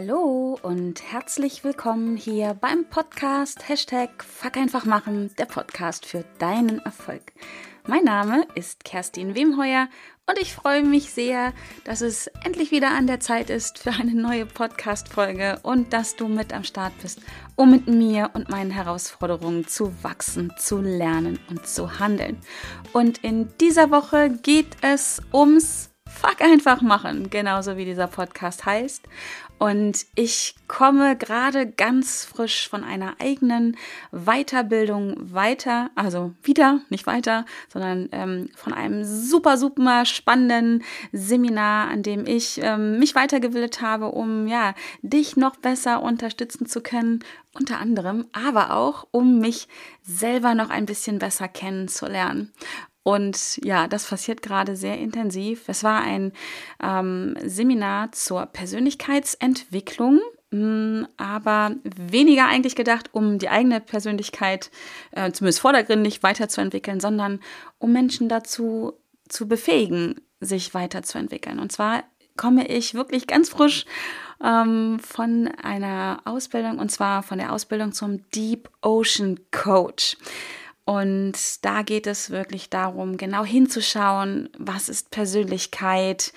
Hallo und herzlich willkommen hier beim Podcast Hashtag Fuck einfach machen, der Podcast für deinen Erfolg. Mein Name ist Kerstin Wemheuer und ich freue mich sehr, dass es endlich wieder an der Zeit ist für eine neue Podcast-Folge und dass du mit am Start bist, um mit mir und meinen Herausforderungen zu wachsen, zu lernen und zu handeln. Und in dieser Woche geht es ums Fuck einfach machen, genauso wie dieser Podcast heißt. Und ich komme gerade ganz frisch von einer eigenen Weiterbildung weiter, also wieder, nicht weiter, sondern ähm, von einem super, super spannenden Seminar, an dem ich ähm, mich weitergebildet habe, um ja, dich noch besser unterstützen zu können, unter anderem, aber auch, um mich selber noch ein bisschen besser kennenzulernen. Und ja, das passiert gerade sehr intensiv. Es war ein ähm, Seminar zur Persönlichkeitsentwicklung mm, aber weniger eigentlich gedacht, um die eigene Persönlichkeit äh, zumindest vordergründig weiterzuentwickeln, sondern um Menschen dazu zu befähigen, sich weiterzuentwickeln. Und zwar komme ich wirklich ganz frisch ähm, von einer Ausbildung, und zwar von der Ausbildung zum Deep Ocean Coach. Und da geht es wirklich darum, genau hinzuschauen, was ist Persönlichkeit,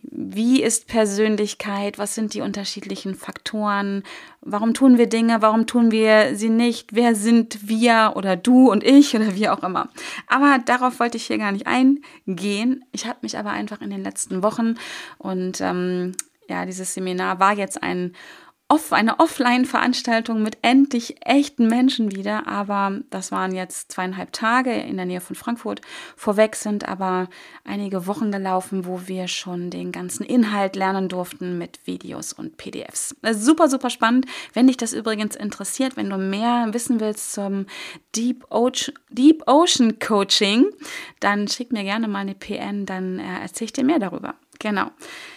wie ist Persönlichkeit, was sind die unterschiedlichen Faktoren, warum tun wir Dinge, warum tun wir sie nicht, wer sind wir oder du und ich oder wie auch immer. Aber darauf wollte ich hier gar nicht eingehen. Ich habe mich aber einfach in den letzten Wochen und ähm, ja, dieses Seminar war jetzt ein off, eine Offline-Veranstaltung mit endlich echten Menschen wieder, aber das waren jetzt zweieinhalb Tage in der Nähe von Frankfurt. Vorweg sind aber einige Wochen gelaufen, wo wir schon den ganzen Inhalt lernen durften mit Videos und PDFs. Super, super spannend. Wenn dich das übrigens interessiert, wenn du mehr wissen willst zum Deep, Ocean, Deep Ocean Coaching, dann schick mir gerne mal eine PN, dann äh, erzähle ich dir mehr darüber. Genau.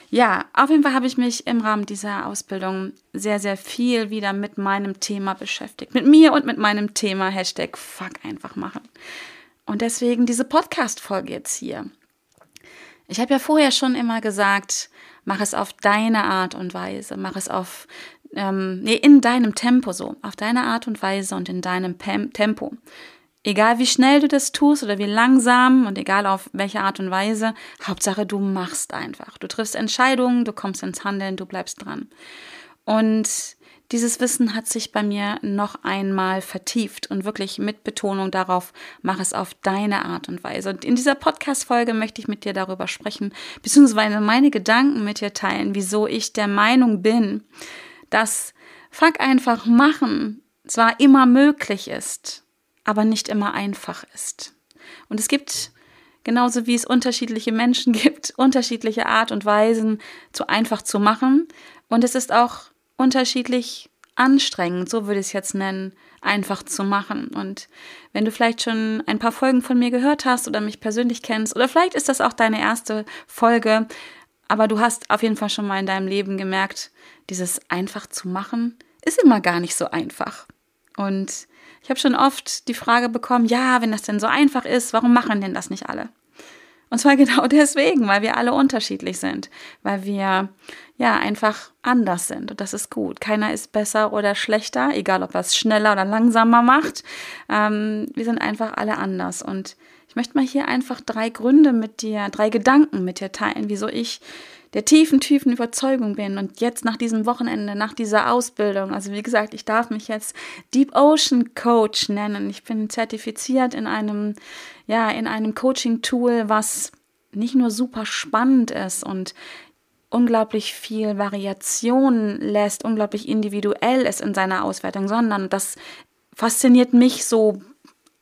Ja, auf jeden Fall habe ich mich im Rahmen dieser Ausbildung sehr, sehr viel wieder mit meinem Thema beschäftigt. Mit mir und mit meinem Thema Hashtag Fuck einfach machen. Und deswegen diese Podcast-Folge jetzt hier. Ich habe ja vorher schon immer gesagt, mach es auf deine Art und Weise, mach es auf, ähm, nee, in deinem Tempo so, auf deine Art und Weise und in deinem Pem Tempo. Egal wie schnell du das tust oder wie langsam und egal auf welche Art und Weise, Hauptsache du machst einfach. Du triffst Entscheidungen, du kommst ins Handeln, du bleibst dran. Und dieses Wissen hat sich bei mir noch einmal vertieft und wirklich mit Betonung darauf, mach es auf deine Art und Weise. Und in dieser Podcast-Folge möchte ich mit dir darüber sprechen, beziehungsweise meine Gedanken mit dir teilen, wieso ich der Meinung bin, dass Fuck einfach machen zwar immer möglich ist, aber nicht immer einfach ist. Und es gibt, genauso wie es unterschiedliche Menschen gibt, unterschiedliche Art und Weisen, zu einfach zu machen. Und es ist auch unterschiedlich anstrengend, so würde ich es jetzt nennen, einfach zu machen. Und wenn du vielleicht schon ein paar Folgen von mir gehört hast oder mich persönlich kennst, oder vielleicht ist das auch deine erste Folge, aber du hast auf jeden Fall schon mal in deinem Leben gemerkt, dieses einfach zu machen ist immer gar nicht so einfach. Und ich habe schon oft die Frage bekommen, ja, wenn das denn so einfach ist, warum machen denn das nicht alle? Und zwar genau deswegen, weil wir alle unterschiedlich sind, weil wir ja einfach anders sind und das ist gut. Keiner ist besser oder schlechter, egal ob er es schneller oder langsamer macht. Ähm, wir sind einfach alle anders und ich möchte mal hier einfach drei Gründe mit dir, drei Gedanken mit dir teilen, wieso ich der tiefen, tiefen Überzeugung bin und jetzt nach diesem Wochenende, nach dieser Ausbildung, also wie gesagt, ich darf mich jetzt Deep Ocean Coach nennen. Ich bin zertifiziert in einem, ja, in einem Coaching-Tool, was nicht nur super spannend ist und unglaublich viel Variation lässt, unglaublich individuell ist in seiner Auswertung, sondern das fasziniert mich so,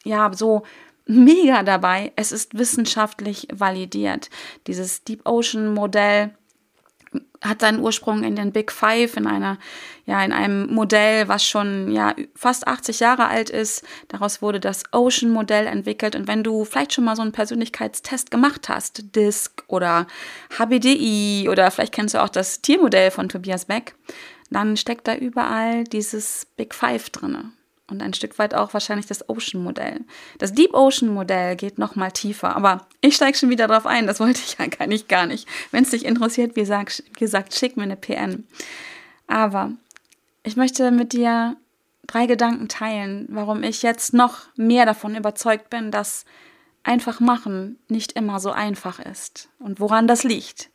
ja, so mega dabei. Es ist wissenschaftlich validiert. Dieses Deep Ocean Modell hat seinen Ursprung in den Big Five, in einer, ja, in einem Modell, was schon, ja, fast 80 Jahre alt ist. Daraus wurde das Ocean Modell entwickelt. Und wenn du vielleicht schon mal so einen Persönlichkeitstest gemacht hast, DISC oder HBDI oder vielleicht kennst du auch das Tiermodell von Tobias Beck, dann steckt da überall dieses Big Five drinne und ein Stück weit auch wahrscheinlich das Ocean-Modell. Das Deep Ocean-Modell geht noch mal tiefer, aber ich steige schon wieder drauf ein, das wollte ich ja gar nicht, gar nicht. Wenn es dich interessiert, wie gesagt, wie gesagt, schick mir eine PN. Aber ich möchte mit dir drei Gedanken teilen, warum ich jetzt noch mehr davon überzeugt bin, dass einfach machen nicht immer so einfach ist und woran das liegt.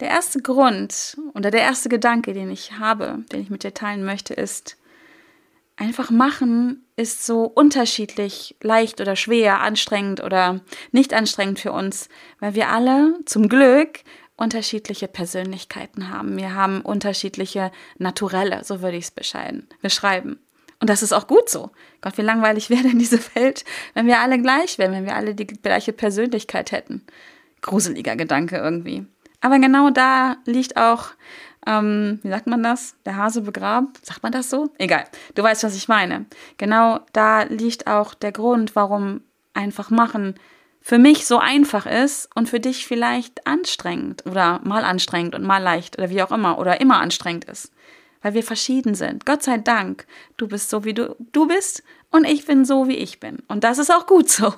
Der erste Grund oder der erste Gedanke, den ich habe, den ich mit dir teilen möchte, ist, einfach machen ist so unterschiedlich leicht oder schwer, anstrengend oder nicht anstrengend für uns, weil wir alle zum Glück unterschiedliche Persönlichkeiten haben. Wir haben unterschiedliche Naturelle, so würde ich es beschreiben. Und das ist auch gut so. Gott, wie langweilig wäre denn diese Welt, wenn wir alle gleich wären, wenn wir alle die gleiche Persönlichkeit hätten. Gruseliger Gedanke irgendwie. Aber genau da liegt auch, ähm, wie sagt man das? Der Hase begraben? Sagt man das so? Egal. Du weißt, was ich meine. Genau da liegt auch der Grund, warum einfach machen für mich so einfach ist und für dich vielleicht anstrengend oder mal anstrengend und mal leicht oder wie auch immer oder immer anstrengend ist. Weil wir verschieden sind. Gott sei Dank, du bist so, wie du, du bist und ich bin so, wie ich bin. Und das ist auch gut so.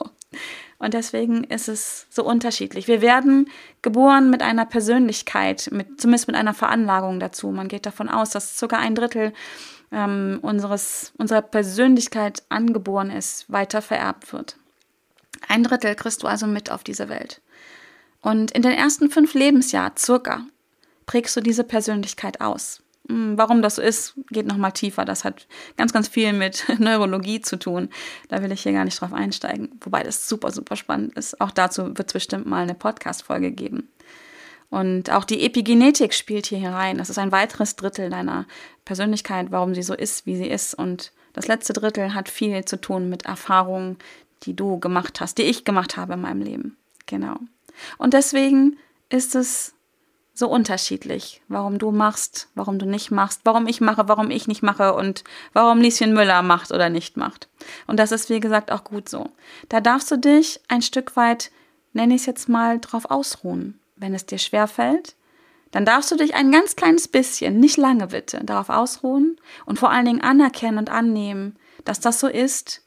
Und deswegen ist es so unterschiedlich. Wir werden geboren mit einer Persönlichkeit, mit, zumindest mit einer Veranlagung dazu. Man geht davon aus, dass circa ein Drittel ähm, unseres, unserer Persönlichkeit angeboren ist, weiter vererbt wird. Ein Drittel kriegst du also mit auf diese Welt. Und in den ersten fünf Lebensjahren circa prägst du diese Persönlichkeit aus. Hm, warum das so ist, geht nochmal tiefer. Das hat ganz, ganz viel mit Neurologie zu tun. Da will ich hier gar nicht drauf einsteigen. Wobei das super, super spannend ist. Auch dazu wird es bestimmt mal eine Podcast-Folge geben. Und auch die Epigenetik spielt hier herein. Das ist ein weiteres Drittel deiner Persönlichkeit, warum sie so ist, wie sie ist. Und das letzte Drittel hat viel zu tun mit Erfahrungen, die du gemacht hast, die ich gemacht habe in meinem Leben. Genau. Und deswegen ist es so unterschiedlich, warum du machst, warum du nicht machst, warum ich mache, warum ich nicht mache und warum Lieschen Müller macht oder nicht macht. Und das ist, wie gesagt, auch gut so. Da darfst du dich ein Stück weit, nenne ich es jetzt mal, drauf ausruhen. Wenn es dir schwer fällt, dann darfst du dich ein ganz kleines bisschen, nicht lange bitte, darauf ausruhen und vor allen Dingen anerkennen und annehmen, dass das so ist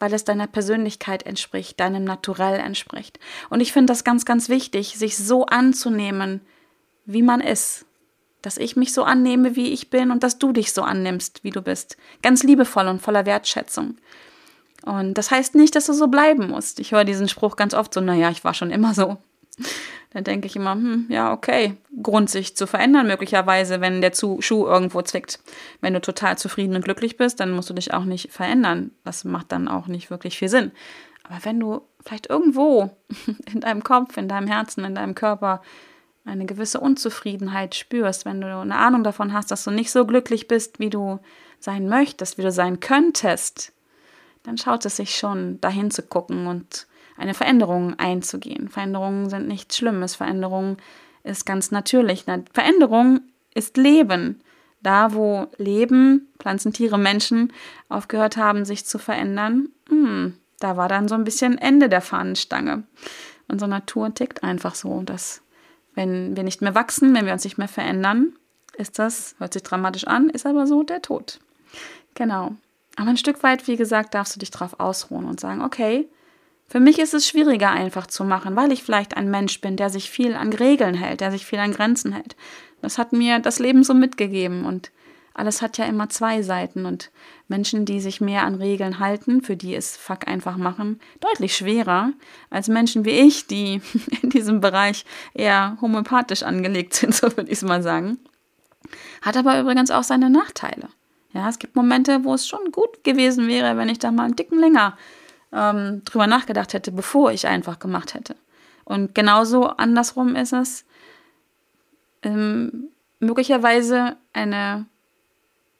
weil es deiner Persönlichkeit entspricht, deinem Naturell entspricht. Und ich finde das ganz, ganz wichtig, sich so anzunehmen, wie man ist. Dass ich mich so annehme, wie ich bin und dass du dich so annimmst, wie du bist. Ganz liebevoll und voller Wertschätzung. Und das heißt nicht, dass du so bleiben musst. Ich höre diesen Spruch ganz oft so, naja, ich war schon immer so dann denke ich immer, hm, ja, okay, Grund sich zu verändern möglicherweise, wenn der Schuh irgendwo zwickt. Wenn du total zufrieden und glücklich bist, dann musst du dich auch nicht verändern. Das macht dann auch nicht wirklich viel Sinn. Aber wenn du vielleicht irgendwo in deinem Kopf, in deinem Herzen, in deinem Körper eine gewisse Unzufriedenheit spürst, wenn du eine Ahnung davon hast, dass du nicht so glücklich bist, wie du sein möchtest, wie du sein könntest, dann schaut es sich schon dahin zu gucken und eine Veränderung einzugehen. Veränderungen sind nichts Schlimmes. Veränderung ist ganz natürlich. Veränderung ist Leben. Da, wo Leben, Pflanzen, Tiere, Menschen aufgehört haben, sich zu verändern, hm, da war dann so ein bisschen Ende der Fahnenstange. Unsere Natur tickt einfach so, dass wenn wir nicht mehr wachsen, wenn wir uns nicht mehr verändern, ist das, hört sich dramatisch an, ist aber so der Tod. Genau. Aber ein Stück weit, wie gesagt, darfst du dich darauf ausruhen und sagen, okay, für mich ist es schwieriger einfach zu machen, weil ich vielleicht ein Mensch bin, der sich viel an Regeln hält, der sich viel an Grenzen hält. Das hat mir das Leben so mitgegeben und alles hat ja immer zwei Seiten und Menschen, die sich mehr an Regeln halten, für die ist Fuck einfach machen deutlich schwerer als Menschen wie ich, die in diesem Bereich eher homöopathisch angelegt sind, so würde ich es mal sagen. Hat aber übrigens auch seine Nachteile. Ja, es gibt Momente, wo es schon gut gewesen wäre, wenn ich da mal einen dicken länger ähm, drüber nachgedacht hätte, bevor ich einfach gemacht hätte. Und genauso andersrum ist es ähm, möglicherweise eine,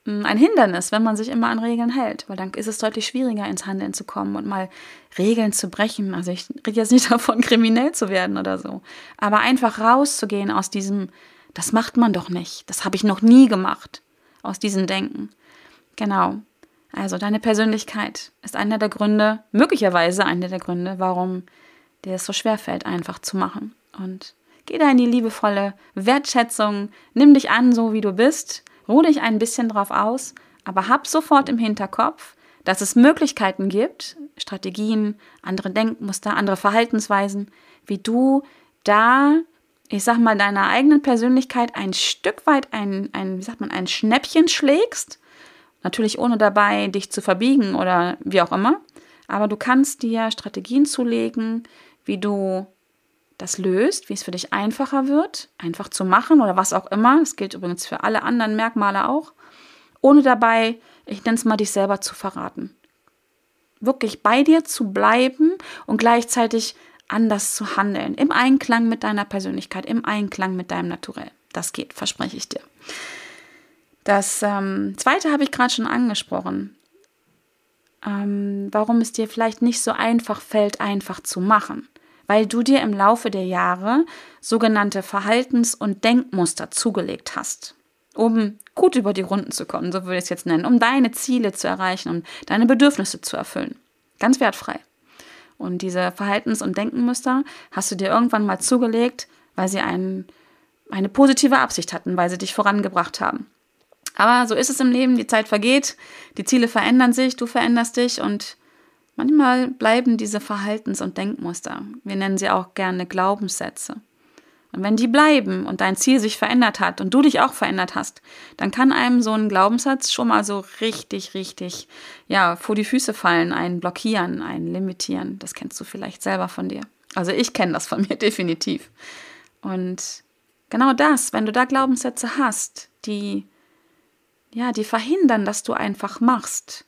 ein Hindernis, wenn man sich immer an Regeln hält, weil dann ist es deutlich schwieriger, ins Handeln zu kommen und mal Regeln zu brechen. Also ich rede jetzt nicht davon, kriminell zu werden oder so, aber einfach rauszugehen aus diesem, das macht man doch nicht, das habe ich noch nie gemacht, aus diesem Denken. Genau. Also deine Persönlichkeit ist einer der Gründe, möglicherweise einer der Gründe, warum dir es so schwer fällt, einfach zu machen. Und geh da in die liebevolle Wertschätzung, nimm dich an, so wie du bist, ruh dich ein bisschen drauf aus, aber hab sofort im Hinterkopf, dass es Möglichkeiten gibt, Strategien, andere Denkmuster, andere Verhaltensweisen, wie du da ich sag mal, deiner eigenen Persönlichkeit ein Stück weit ein, ein, wie sagt man, ein Schnäppchen schlägst. Natürlich ohne dabei dich zu verbiegen oder wie auch immer. Aber du kannst dir Strategien zulegen, wie du das löst, wie es für dich einfacher wird, einfach zu machen oder was auch immer. Das gilt übrigens für alle anderen Merkmale auch. Ohne dabei, ich nenne es mal, dich selber zu verraten. Wirklich bei dir zu bleiben und gleichzeitig anders zu handeln. Im Einklang mit deiner Persönlichkeit, im Einklang mit deinem Naturell. Das geht, verspreche ich dir. Das ähm, zweite habe ich gerade schon angesprochen. Ähm, warum es dir vielleicht nicht so einfach fällt, einfach zu machen. Weil du dir im Laufe der Jahre sogenannte Verhaltens- und Denkmuster zugelegt hast, um gut über die Runden zu kommen, so würde ich es jetzt nennen, um deine Ziele zu erreichen, um deine Bedürfnisse zu erfüllen. Ganz wertfrei. Und diese Verhaltens- und Denkenmuster hast du dir irgendwann mal zugelegt, weil sie ein, eine positive Absicht hatten, weil sie dich vorangebracht haben. Aber so ist es im Leben, die Zeit vergeht, die Ziele verändern sich, du veränderst dich und manchmal bleiben diese Verhaltens- und Denkmuster. Wir nennen sie auch gerne Glaubenssätze. Und wenn die bleiben und dein Ziel sich verändert hat und du dich auch verändert hast, dann kann einem so ein Glaubenssatz schon mal so richtig, richtig, ja, vor die Füße fallen, einen blockieren, einen limitieren. Das kennst du vielleicht selber von dir. Also ich kenne das von mir definitiv. Und genau das, wenn du da Glaubenssätze hast, die, ja, die verhindern, dass du einfach machst.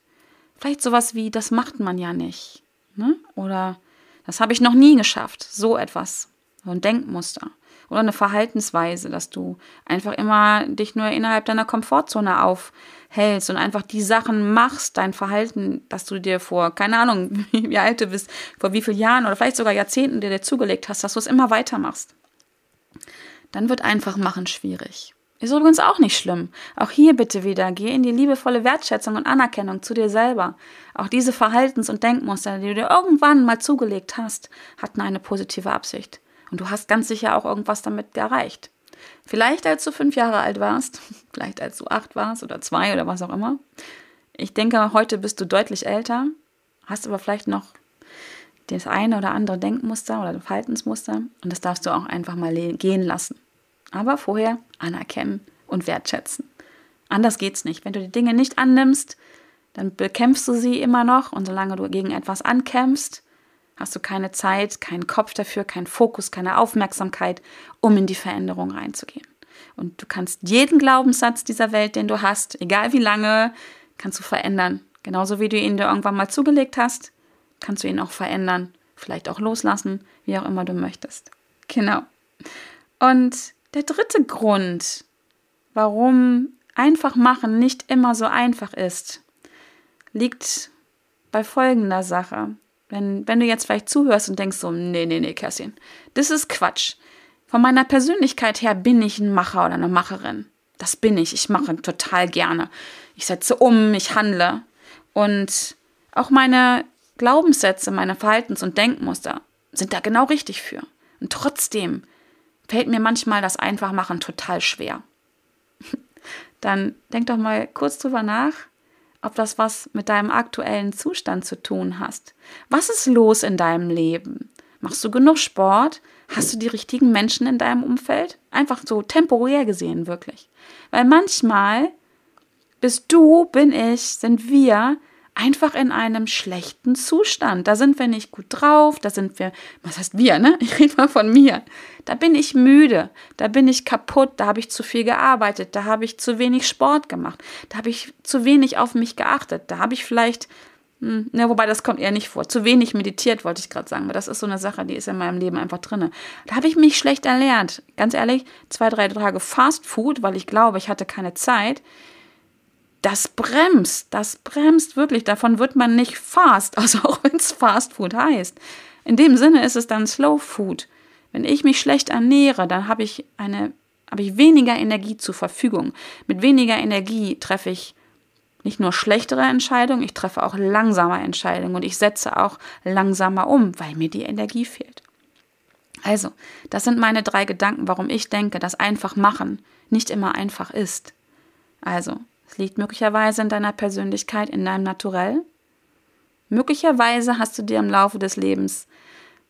Vielleicht sowas wie, das macht man ja nicht. Ne? Oder das habe ich noch nie geschafft. So etwas. So ein Denkmuster oder eine Verhaltensweise, dass du einfach immer dich nur innerhalb deiner Komfortzone aufhältst und einfach die Sachen machst, dein Verhalten, dass du dir vor, keine Ahnung, wie alt du bist, vor wie vielen Jahren oder vielleicht sogar Jahrzehnten dir, dir zugelegt hast, dass du es immer weitermachst. Dann wird einfach machen schwierig. Ist übrigens auch nicht schlimm. Auch hier bitte wieder, geh in die liebevolle Wertschätzung und Anerkennung zu dir selber. Auch diese Verhaltens- und Denkmuster, die du dir irgendwann mal zugelegt hast, hatten eine positive Absicht. Und du hast ganz sicher auch irgendwas damit erreicht. Vielleicht als du fünf Jahre alt warst, vielleicht als du acht warst oder zwei oder was auch immer. Ich denke, heute bist du deutlich älter, hast aber vielleicht noch das eine oder andere Denkmuster oder Verhaltensmuster und das darfst du auch einfach mal gehen lassen. Aber vorher anerkennen und wertschätzen. Anders geht's nicht. Wenn du die Dinge nicht annimmst, dann bekämpfst du sie immer noch und solange du gegen etwas ankämpfst, hast du keine Zeit, keinen Kopf dafür, keinen Fokus, keine Aufmerksamkeit, um in die Veränderung reinzugehen. Und du kannst jeden Glaubenssatz dieser Welt, den du hast, egal wie lange, kannst du verändern. Genauso wie du ihn dir irgendwann mal zugelegt hast, kannst du ihn auch verändern, vielleicht auch loslassen, wie auch immer du möchtest. Genau. Und der dritte Grund, warum einfach machen nicht immer so einfach ist, liegt bei folgender Sache. Wenn, wenn du jetzt vielleicht zuhörst und denkst so, nee, nee, nee, Kerstin, das ist Quatsch. Von meiner Persönlichkeit her bin ich ein Macher oder eine Macherin. Das bin ich. Ich mache total gerne. Ich setze um, ich handle. Und auch meine Glaubenssätze, meine Verhaltens- und Denkmuster sind da genau richtig für. Und trotzdem fällt mir manchmal das Einfachmachen total schwer. Dann denk doch mal kurz drüber nach, ob das was mit deinem aktuellen Zustand zu tun hast. Was ist los in deinem Leben? Machst du genug Sport? Hast du die richtigen Menschen in deinem Umfeld? Einfach so temporär gesehen, wirklich. Weil manchmal bist du, bin ich, sind wir einfach in einem schlechten Zustand. Da sind wir nicht gut drauf, da sind wir, was heißt wir, ne? Ich rede mal von mir. Da bin ich müde, da bin ich kaputt, da habe ich zu viel gearbeitet, da habe ich zu wenig Sport gemacht, da habe ich zu wenig auf mich geachtet, da habe ich vielleicht, hm, ne, wobei das kommt eher nicht vor, zu wenig meditiert, wollte ich gerade sagen, weil das ist so eine Sache, die ist in meinem Leben einfach drin. Da habe ich mich schlecht erlernt. Ganz ehrlich, zwei, drei Tage Fast Food, weil ich glaube, ich hatte keine Zeit das bremst, das bremst wirklich. Davon wird man nicht fast, also auch wenn es Fast Food heißt. In dem Sinne ist es dann Slow Food. Wenn ich mich schlecht ernähre, dann habe ich eine, habe ich weniger Energie zur Verfügung. Mit weniger Energie treffe ich nicht nur schlechtere Entscheidungen, ich treffe auch langsamer Entscheidungen und ich setze auch langsamer um, weil mir die Energie fehlt. Also, das sind meine drei Gedanken, warum ich denke, dass einfach machen nicht immer einfach ist. Also, liegt möglicherweise in deiner Persönlichkeit, in deinem Naturell. Möglicherweise hast du dir im Laufe des Lebens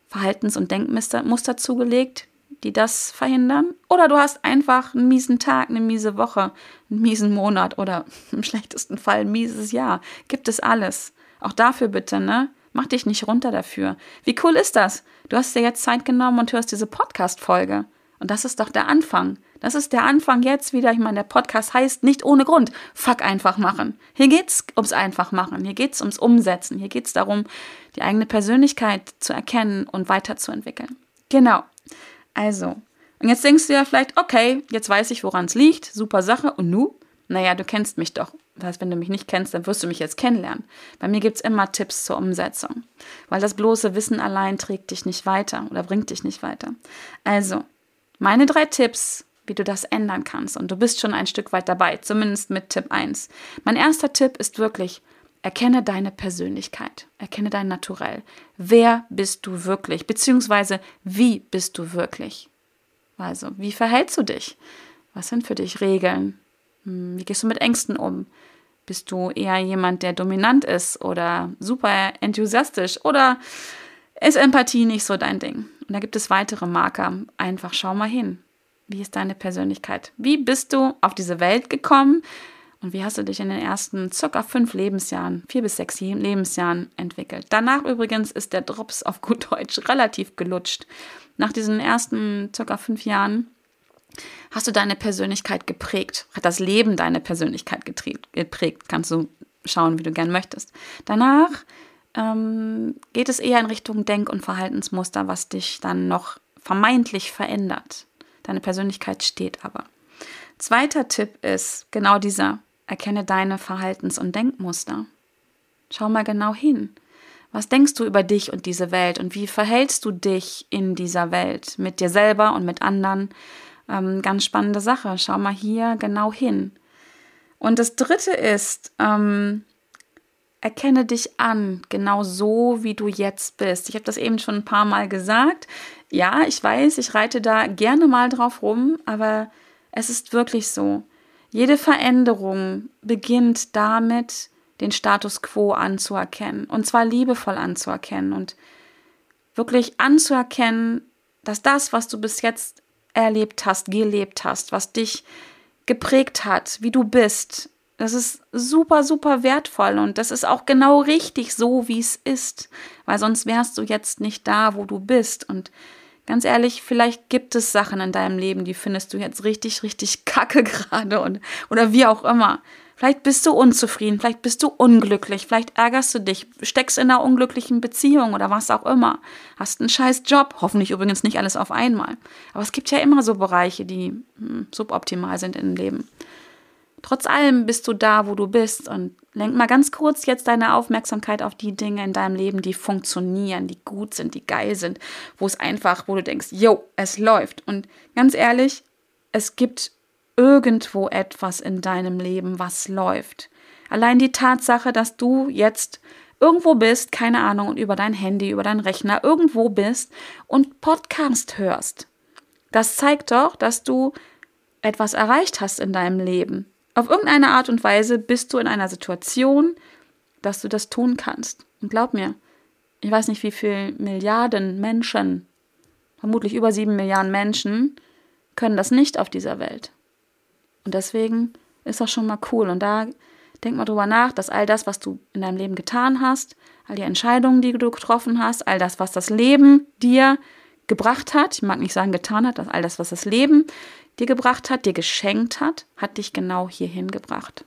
Verhaltens- und Denkmuster zugelegt, die das verhindern. Oder du hast einfach einen miesen Tag, eine miese Woche, einen miesen Monat oder im schlechtesten Fall ein mieses Jahr. Gibt es alles. Auch dafür bitte, ne? Mach dich nicht runter dafür. Wie cool ist das? Du hast dir jetzt Zeit genommen und hörst diese Podcast-Folge. Und das ist doch der Anfang. Das ist der Anfang jetzt wieder. Ich meine, der Podcast heißt nicht ohne Grund Fuck einfach machen. Hier geht's ums einfach machen. Hier geht's ums Umsetzen. Hier geht's darum, die eigene Persönlichkeit zu erkennen und weiterzuentwickeln. Genau. Also. Und jetzt denkst du ja vielleicht, okay, jetzt weiß ich, woran es liegt. Super Sache. Und nu? Naja, du kennst mich doch. Das heißt, wenn du mich nicht kennst, dann wirst du mich jetzt kennenlernen. Bei mir gibt es immer Tipps zur Umsetzung. Weil das bloße Wissen allein trägt dich nicht weiter oder bringt dich nicht weiter. Also, meine drei Tipps, wie du das ändern kannst. Und du bist schon ein Stück weit dabei, zumindest mit Tipp 1. Mein erster Tipp ist wirklich, erkenne deine Persönlichkeit, erkenne dein Naturell. Wer bist du wirklich? Beziehungsweise, wie bist du wirklich? Also, wie verhältst du dich? Was sind für dich Regeln? Hm, wie gehst du mit Ängsten um? Bist du eher jemand, der dominant ist oder super enthusiastisch oder ist Empathie nicht so dein Ding? Und da gibt es weitere Marker. Einfach schau mal hin. Wie ist deine Persönlichkeit? Wie bist du auf diese Welt gekommen? Und wie hast du dich in den ersten circa fünf Lebensjahren, vier bis sechs Lebensjahren entwickelt? Danach übrigens ist der Drops auf gut Deutsch relativ gelutscht. Nach diesen ersten circa fünf Jahren hast du deine Persönlichkeit geprägt? Hat das Leben deine Persönlichkeit geprägt? Kannst du schauen, wie du gern möchtest. Danach ähm, geht es eher in Richtung Denk- und Verhaltensmuster, was dich dann noch vermeintlich verändert. Deine Persönlichkeit steht aber. Zweiter Tipp ist genau dieser. Erkenne deine Verhaltens- und Denkmuster. Schau mal genau hin. Was denkst du über dich und diese Welt und wie verhältst du dich in dieser Welt mit dir selber und mit anderen? Ähm, ganz spannende Sache. Schau mal hier genau hin. Und das Dritte ist, ähm, erkenne dich an, genau so, wie du jetzt bist. Ich habe das eben schon ein paar Mal gesagt. Ja, ich weiß, ich reite da gerne mal drauf rum, aber es ist wirklich so. Jede Veränderung beginnt damit, den Status quo anzuerkennen. Und zwar liebevoll anzuerkennen und wirklich anzuerkennen, dass das, was du bis jetzt erlebt hast, gelebt hast, was dich geprägt hat, wie du bist. Das ist super, super wertvoll und das ist auch genau richtig so, wie es ist, weil sonst wärst du jetzt nicht da, wo du bist. Und ganz ehrlich, vielleicht gibt es Sachen in deinem Leben, die findest du jetzt richtig, richtig kacke gerade und oder wie auch immer. Vielleicht bist du unzufrieden, vielleicht bist du unglücklich, vielleicht ärgerst du dich, steckst in einer unglücklichen Beziehung oder was auch immer. Hast einen scheiß Job, hoffentlich übrigens nicht alles auf einmal. Aber es gibt ja immer so Bereiche, die hm, suboptimal sind im Leben. Trotz allem bist du da, wo du bist und lenk mal ganz kurz jetzt deine Aufmerksamkeit auf die Dinge in deinem Leben, die funktionieren, die gut sind, die geil sind, wo es einfach, wo du denkst, yo, es läuft. Und ganz ehrlich, es gibt irgendwo etwas in deinem Leben, was läuft. Allein die Tatsache, dass du jetzt irgendwo bist, keine Ahnung, und über dein Handy, über deinen Rechner irgendwo bist und Podcast hörst. Das zeigt doch, dass du etwas erreicht hast in deinem Leben. Auf irgendeine Art und Weise bist du in einer Situation, dass du das tun kannst. Und glaub mir, ich weiß nicht, wie viele Milliarden Menschen, vermutlich über sieben Milliarden Menschen, können das nicht auf dieser Welt. Und deswegen ist das schon mal cool. Und da denk mal drüber nach, dass all das, was du in deinem Leben getan hast, all die Entscheidungen, die du getroffen hast, all das, was das Leben dir gebracht hat, ich mag nicht sagen getan hat, dass all das, was das Leben dir gebracht hat, dir geschenkt hat, hat dich genau hierhin gebracht.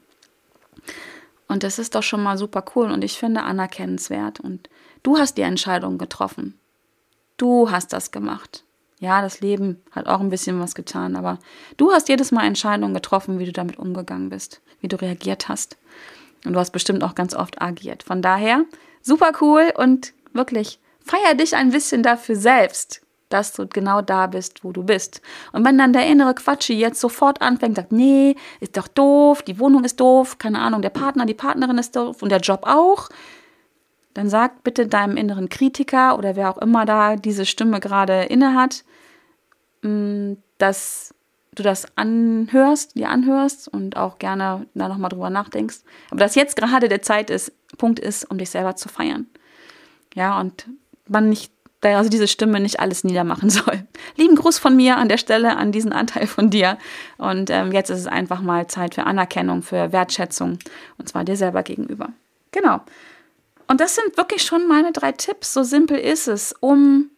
Und das ist doch schon mal super cool und ich finde anerkennenswert. Und du hast die Entscheidung getroffen. Du hast das gemacht. Ja, das Leben hat auch ein bisschen was getan, aber du hast jedes Mal Entscheidungen getroffen, wie du damit umgegangen bist, wie du reagiert hast. Und du hast bestimmt auch ganz oft agiert. Von daher, super cool und wirklich, feier dich ein bisschen dafür selbst, dass du genau da bist, wo du bist. Und wenn dann der innere Quatschi jetzt sofort anfängt, sagt, nee, ist doch doof, die Wohnung ist doof, keine Ahnung, der Partner, die Partnerin ist doof und der Job auch, dann sag bitte deinem inneren Kritiker oder wer auch immer da diese Stimme gerade inne hat, mm, dass du das anhörst, dir anhörst und auch gerne da nochmal drüber nachdenkst. Aber dass jetzt gerade der Zeit ist, Punkt ist, um dich selber zu feiern. Ja, und man nicht also diese Stimme nicht alles niedermachen soll. Lieben Gruß von mir an der Stelle an diesen Anteil von dir. Und ähm, jetzt ist es einfach mal Zeit für Anerkennung, für Wertschätzung und zwar dir selber gegenüber. Genau. Und das sind wirklich schon meine drei Tipps. So simpel ist es, um,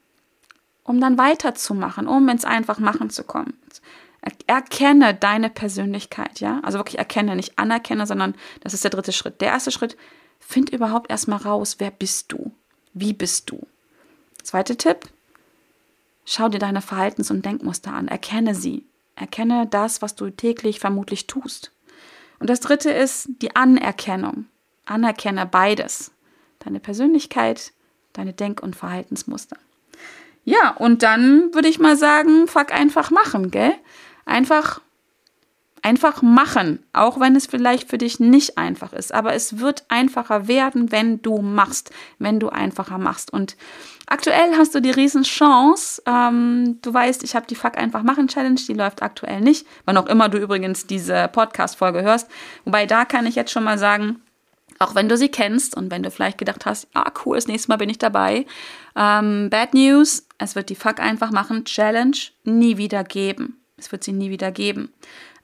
um dann weiterzumachen, um ins einfach machen zu kommen. Erkenne deine Persönlichkeit, ja? Also wirklich erkenne, nicht anerkenne, sondern das ist der dritte Schritt. Der erste Schritt, find überhaupt erstmal raus, wer bist du? Wie bist du? Zweiter Tipp, schau dir deine Verhaltens- und Denkmuster an, erkenne sie. Erkenne das, was du täglich vermutlich tust. Und das dritte ist die Anerkennung. Anerkenne beides. Deine Persönlichkeit, deine Denk- und Verhaltensmuster. Ja, und dann würde ich mal sagen, fuck einfach machen, gell? Einfach Einfach machen, auch wenn es vielleicht für dich nicht einfach ist. Aber es wird einfacher werden, wenn du machst, wenn du einfacher machst. Und aktuell hast du die Riesenchance. Ähm, du weißt, ich habe die Fuck einfach machen Challenge, die läuft aktuell nicht. Wann auch immer du übrigens diese Podcast-Folge hörst. Wobei da kann ich jetzt schon mal sagen, auch wenn du sie kennst und wenn du vielleicht gedacht hast, ah cool, das nächste Mal bin ich dabei. Ähm, Bad News, es wird die Fuck einfach machen Challenge nie wieder geben. Es wird sie nie wieder geben.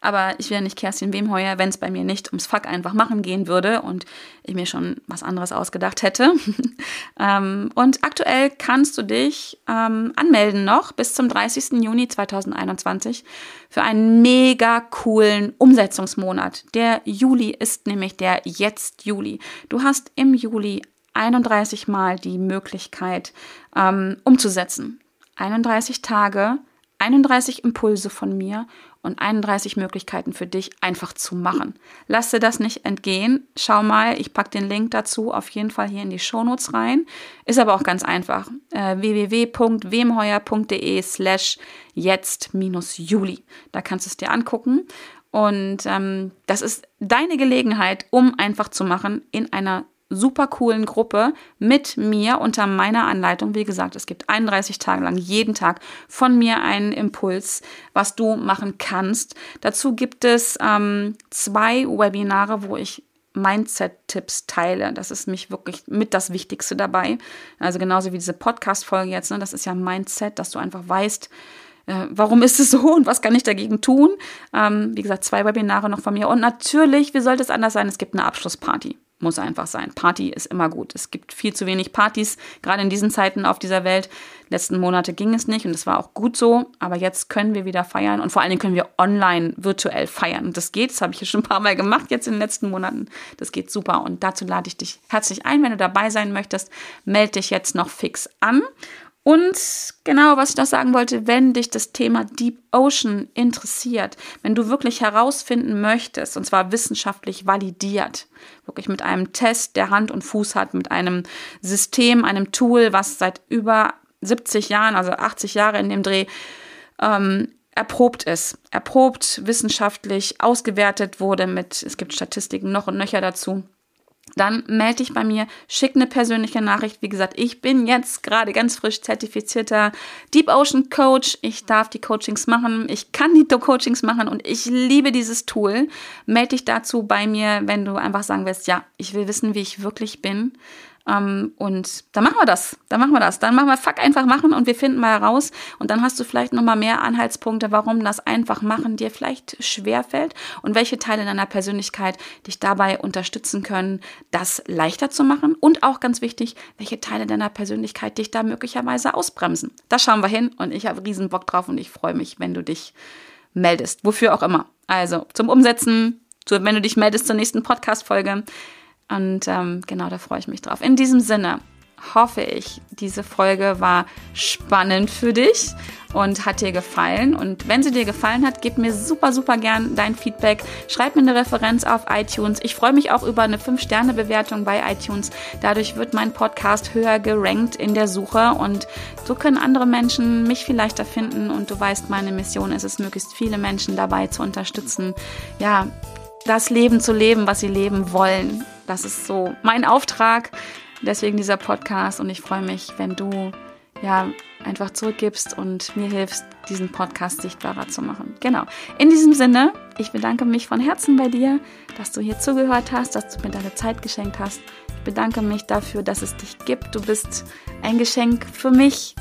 Aber ich wäre nicht Kerstin Wemheuer, wenn es bei mir nicht ums Fuck einfach machen gehen würde und ich mir schon was anderes ausgedacht hätte. ähm, und aktuell kannst du dich ähm, anmelden noch bis zum 30. Juni 2021 für einen mega coolen Umsetzungsmonat. Der Juli ist nämlich der Jetzt Juli. Du hast im Juli 31 Mal die Möglichkeit ähm, umzusetzen. 31 Tage 31 Impulse von mir und 31 Möglichkeiten für dich einfach zu machen. Lass dir das nicht entgehen. Schau mal, ich packe den Link dazu auf jeden Fall hier in die Shownotes rein. Ist aber auch ganz einfach. Äh, www.wemheuer.de slash jetzt-juli. Da kannst du es dir angucken. Und ähm, das ist deine Gelegenheit, um einfach zu machen in einer super coolen Gruppe mit mir unter meiner Anleitung. Wie gesagt, es gibt 31 Tage lang jeden Tag von mir einen Impuls, was du machen kannst. Dazu gibt es ähm, zwei Webinare, wo ich Mindset-Tipps teile. Das ist mich wirklich mit das Wichtigste dabei. Also genauso wie diese Podcast-Folge jetzt. Ne? Das ist ja Mindset, dass du einfach weißt, äh, warum ist es so und was kann ich dagegen tun? Ähm, wie gesagt, zwei Webinare noch von mir. Und natürlich, wie sollte es anders sein? Es gibt eine Abschlussparty. Muss einfach sein. Party ist immer gut. Es gibt viel zu wenig Partys, gerade in diesen Zeiten auf dieser Welt. Letzten Monate ging es nicht und es war auch gut so. Aber jetzt können wir wieder feiern und vor allen Dingen können wir online virtuell feiern. Und das geht. Das habe ich hier schon ein paar Mal gemacht jetzt in den letzten Monaten. Das geht super. Und dazu lade ich dich herzlich ein. Wenn du dabei sein möchtest, melde dich jetzt noch fix an. Und genau, was ich noch sagen wollte, wenn dich das Thema Deep Ocean interessiert, wenn du wirklich herausfinden möchtest, und zwar wissenschaftlich validiert, wirklich mit einem Test, der Hand und Fuß hat, mit einem System, einem Tool, was seit über 70 Jahren, also 80 Jahre in dem Dreh, ähm, erprobt ist, erprobt, wissenschaftlich ausgewertet wurde mit, es gibt Statistiken noch und nöcher dazu dann melde dich bei mir, schick eine persönliche Nachricht. Wie gesagt, ich bin jetzt gerade ganz frisch zertifizierter Deep Ocean Coach. Ich darf die Coachings machen, ich kann die Coachings machen und ich liebe dieses Tool. Melde dich dazu bei mir, wenn du einfach sagen wirst, ja, ich will wissen, wie ich wirklich bin. Ähm, und dann machen wir das. Dann machen wir das. Dann machen wir Fuck einfach machen und wir finden mal heraus. Und dann hast du vielleicht nochmal mehr Anhaltspunkte, warum das einfach machen dir vielleicht schwer fällt und welche Teile deiner Persönlichkeit dich dabei unterstützen können, das leichter zu machen. Und auch ganz wichtig, welche Teile deiner Persönlichkeit dich da möglicherweise ausbremsen. Da schauen wir hin und ich habe riesen Bock drauf und ich freue mich, wenn du dich meldest. Wofür auch immer. Also zum Umsetzen, wenn du dich meldest zur nächsten Podcast-Folge. Und ähm, genau, da freue ich mich drauf. In diesem Sinne hoffe ich, diese Folge war spannend für dich und hat dir gefallen. Und wenn sie dir gefallen hat, gib mir super, super gern dein Feedback. Schreib mir eine Referenz auf iTunes. Ich freue mich auch über eine 5-Sterne-Bewertung bei iTunes. Dadurch wird mein Podcast höher gerankt in der Suche und so können andere Menschen mich viel leichter finden. Und du weißt, meine Mission ist es, möglichst viele Menschen dabei zu unterstützen, ja, das Leben zu leben, was sie leben wollen. Das ist so mein Auftrag. Deswegen dieser Podcast und ich freue mich, wenn du ja einfach zurückgibst und mir hilfst, diesen Podcast sichtbarer zu machen. Genau. In diesem Sinne, Ich bedanke mich von Herzen bei dir, dass du hier zugehört hast, dass du mir deine Zeit geschenkt hast. Ich bedanke mich dafür, dass es dich gibt. Du bist ein Geschenk für mich,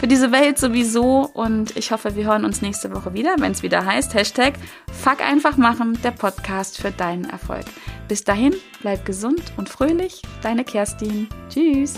für diese Welt sowieso. Und ich hoffe, wir hören uns nächste Woche wieder, wenn es wieder heißt, Hashtag Fuck einfach machen, der Podcast für deinen Erfolg. Bis dahin, bleib gesund und fröhlich, deine Kerstin. Tschüss.